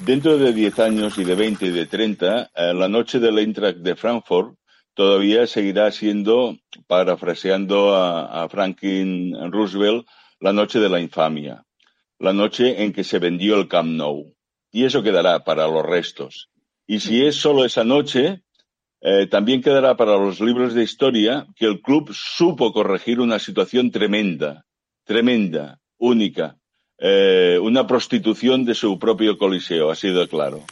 dentro de 10 años y de 20 y de 30, eh, la noche del Eintracht de Frankfurt todavía seguirá siendo, parafraseando a, Franklin Roosevelt, la noche de la infamia, la noche en que se vendió el Camp Nou. Y eso quedará para los restos. Y si es solo esa noche, eh, también quedará para los libros de historia que el club supo corregir una situación tremenda, tremenda, única, eh, una prostitución de su propio coliseo, ha sido claro.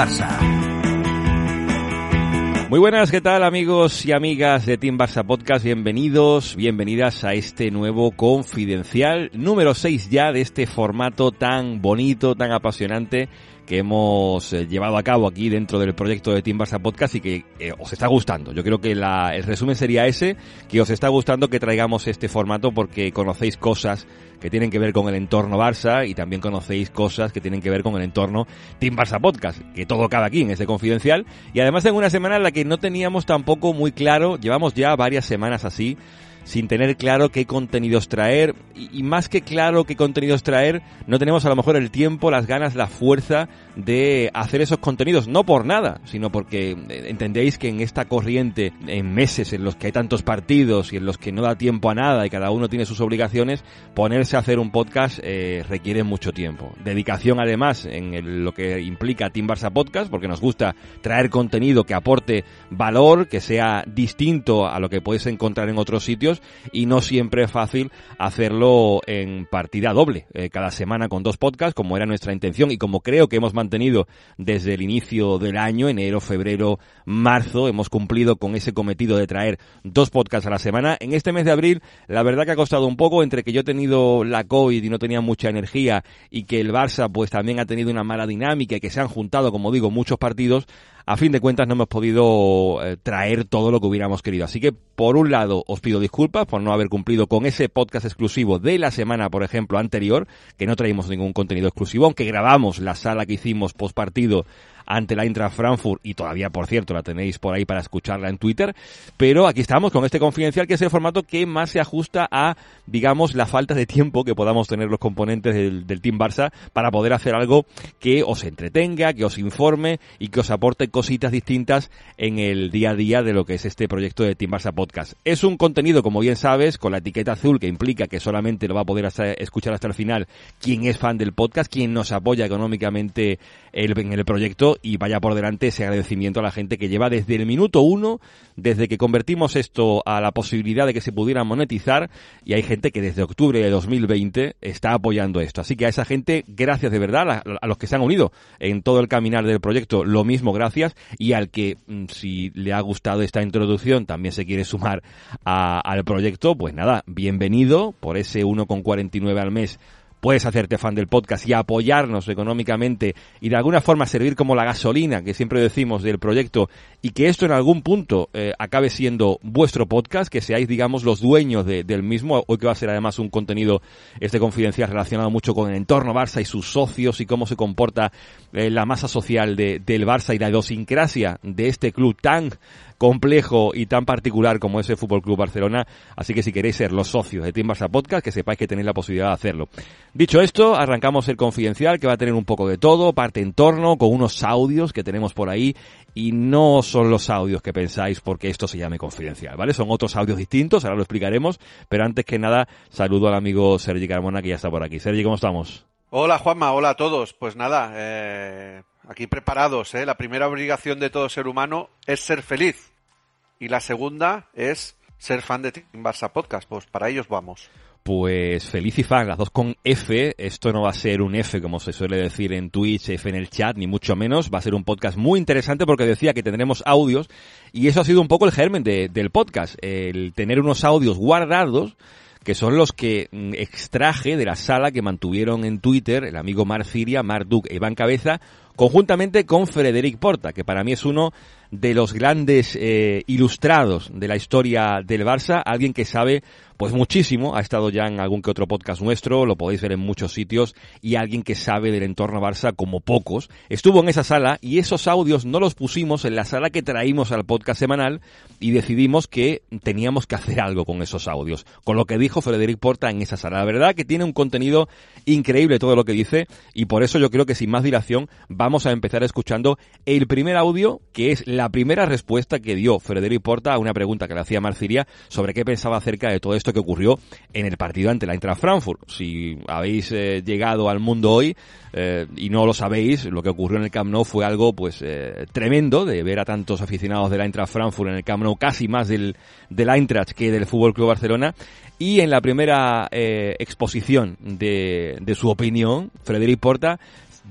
Barça. Muy buenas, ¿qué tal amigos y amigas de Team Barça Podcast? Bienvenidos, bienvenidas a este nuevo confidencial número 6 ya de este formato tan bonito, tan apasionante que hemos eh, llevado a cabo aquí dentro del proyecto de Team Barça Podcast y que eh, os está gustando. Yo creo que la, el resumen sería ese, que os está gustando que traigamos este formato porque conocéis cosas que tienen que ver con el entorno Barça y también conocéis cosas que tienen que ver con el entorno Team Barça Podcast, que todo cabe aquí en este confidencial. Y además en una semana en la que no teníamos tampoco muy claro, llevamos ya varias semanas así, sin tener claro qué contenidos traer y, más que claro qué contenidos traer, no tenemos a lo mejor el tiempo, las ganas, la fuerza de hacer esos contenidos, no por nada, sino porque eh, entendéis que en esta corriente, en meses en los que hay tantos partidos y en los que no da tiempo a nada y cada uno tiene sus obligaciones, ponerse a hacer un podcast eh, requiere mucho tiempo. Dedicación además en lo que implica Team Barça Podcast, porque nos gusta traer contenido que aporte valor, que sea distinto a lo que puedes encontrar en otros sitios y no siempre es fácil hacerlo en partida doble, eh, cada semana con dos podcasts, como era nuestra intención y como creo que hemos mantenido desde el inicio del año, enero, febrero, marzo, hemos cumplido con ese cometido de traer dos podcasts a la semana. En este mes de abril, la verdad que ha costado un poco entre que yo he tenido la COVID y no tenía mucha energía y que el Barça pues también ha tenido una mala dinámica y que se han juntado, como digo, muchos partidos, a fin de cuentas no hemos podido eh, traer todo lo que hubiéramos querido. Así que, por un lado, os pido disculpas por no haber cumplido con ese podcast exclusivo de la semana, por ejemplo, anterior, que no traímos ningún contenido exclusivo, aunque grabamos la sala que hicimos post partido ante la Intra Frankfurt y todavía, por cierto, la tenéis por ahí para escucharla en Twitter. Pero aquí estamos con este confidencial que es el formato que más se ajusta a, digamos, la falta de tiempo que podamos tener los componentes del, del Team Barça para poder hacer algo que os entretenga, que os informe y que os aporte cositas distintas en el día a día de lo que es este proyecto de Team Barça Podcast. Es un contenido, como bien sabes, con la etiqueta azul que implica que solamente lo va a poder escuchar hasta el final quien es fan del podcast, quien nos apoya económicamente en el proyecto y vaya por delante ese agradecimiento a la gente que lleva desde el minuto uno, desde que convertimos esto a la posibilidad de que se pudiera monetizar y hay gente que desde octubre de 2020 está apoyando esto. Así que a esa gente, gracias de verdad, a, los que se han unido en todo el caminar del proyecto, lo mismo gracias y al que mm, si le ha gustado esta introducción también se quiere sumar al proyecto, pues nada, bienvenido por ese 1,49 al mes puedes hacerte fan del podcast y apoyarnos económicamente y de alguna forma servir como la gasolina que siempre decimos del proyecto y que esto en algún punto eh, acabe siendo vuestro podcast, que seáis, digamos, los dueños del mismo, hoy que va a ser además un contenido este confidencial relacionado mucho con el entorno Barça y sus socios y cómo se comporta eh, la masa social de, del Barça y la idiosincrasia de este club tan complejo y tan particular como es el Fútbol Club Barcelona. Así que si queréis ser los socios de Team Barça Podcast, que sepáis que tenéis la posibilidad de hacerlo. Dicho esto, arrancamos el confidencial que va a tener un poco de todo, parte entorno, con unos audios que tenemos por ahí y no son los audios que pensáis porque esto se llame confidencial, ¿vale? Son otros audios distintos, ahora lo explicaremos, pero antes que nada saludo al amigo Sergi Carmona que ya está por aquí. Sergi, ¿cómo estamos? Hola Juanma, hola a todos. Pues nada, eh, aquí preparados. ¿eh? La primera obligación de todo ser humano es ser feliz. Y la segunda es ser fan de Team Podcast. Pues para ellos vamos. Pues feliz y fan, las dos con F. Esto no va a ser un F como se suele decir en Twitch, F en el chat, ni mucho menos. Va a ser un podcast muy interesante porque decía que tendremos audios y eso ha sido un poco el germen del podcast. El tener unos audios guardados que son los que mm, extraje de la sala que mantuvieron en Twitter el amigo Mar Ciria, Mar Duke e Iván Cabeza, conjuntamente con Frederic Porta, que para mí es uno de los grandes eh, ilustrados de la historia del Barça, alguien que sabe pues muchísimo, ha estado ya en algún que otro podcast nuestro, lo podéis ver en muchos sitios, y alguien que sabe del entorno Barça como pocos. Estuvo en esa sala y esos audios no los pusimos en la sala que traímos al podcast semanal y decidimos que teníamos que hacer algo con esos audios, con lo que dijo Frederic Porta en esa sala. La verdad que tiene un contenido increíble todo lo que dice y por eso yo creo que sin más dilación vamos a empezar escuchando el primer audio que es la primera respuesta que dio Frederic Porta a una pregunta que le hacía Marciria sobre qué pensaba acerca de todo esto que ocurrió en el partido ante la Eintracht Frankfurt. Si habéis eh, llegado al mundo hoy eh, y no lo sabéis, lo que ocurrió en el Camp Nou fue algo pues eh, tremendo de ver a tantos aficionados de la Eintracht Frankfurt en el Camp Nou, casi más del, del Eintracht que del Fútbol Club Barcelona. Y en la primera exposición de, de su opinión, Frederic Porta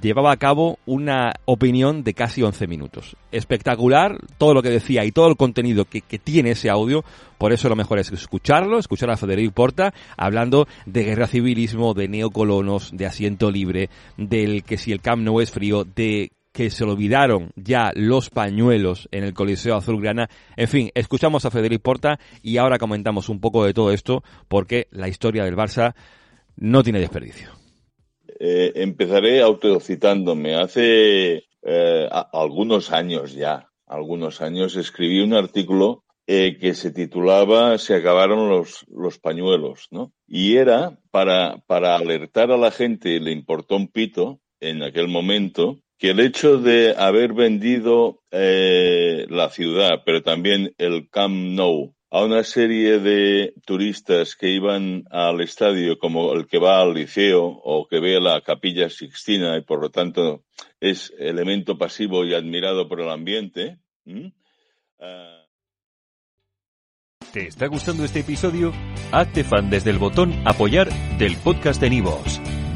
llevaba a cabo una opinión de casi 11 minutos. Espectacular todo lo que decía y todo el contenido que, tiene ese audio. Por eso lo mejor es escucharlo, escuchar a Federico Porta hablando de guerra civilismo, de neocolonos, de asiento libre, del que si el Camp no es frío, de que se olvidaron ya los pañuelos en el Coliseo Azulgrana. En fin, escuchamos a Federico Porta y ahora comentamos un poco de todo esto porque la historia del Barça no tiene desperdicio. Eh, empezaré autocitándome. Hace eh, algunos años ya, algunos años, escribí un artículo eh, que se titulaba Se acabaron los, los pañuelos, ¿no? Y era para, para alertar a la gente, le importó un pito en aquel momento, que el hecho de haber vendido la ciudad, pero también el Camp Nou, a una serie de turistas que iban al estadio como el que va al liceo o que ve la capilla Sixtina y por lo tanto es elemento pasivo y admirado por el ambiente. Ah. ¿Te está gustando este episodio? Hazte fan desde el botón apoyar del podcast de Nivos.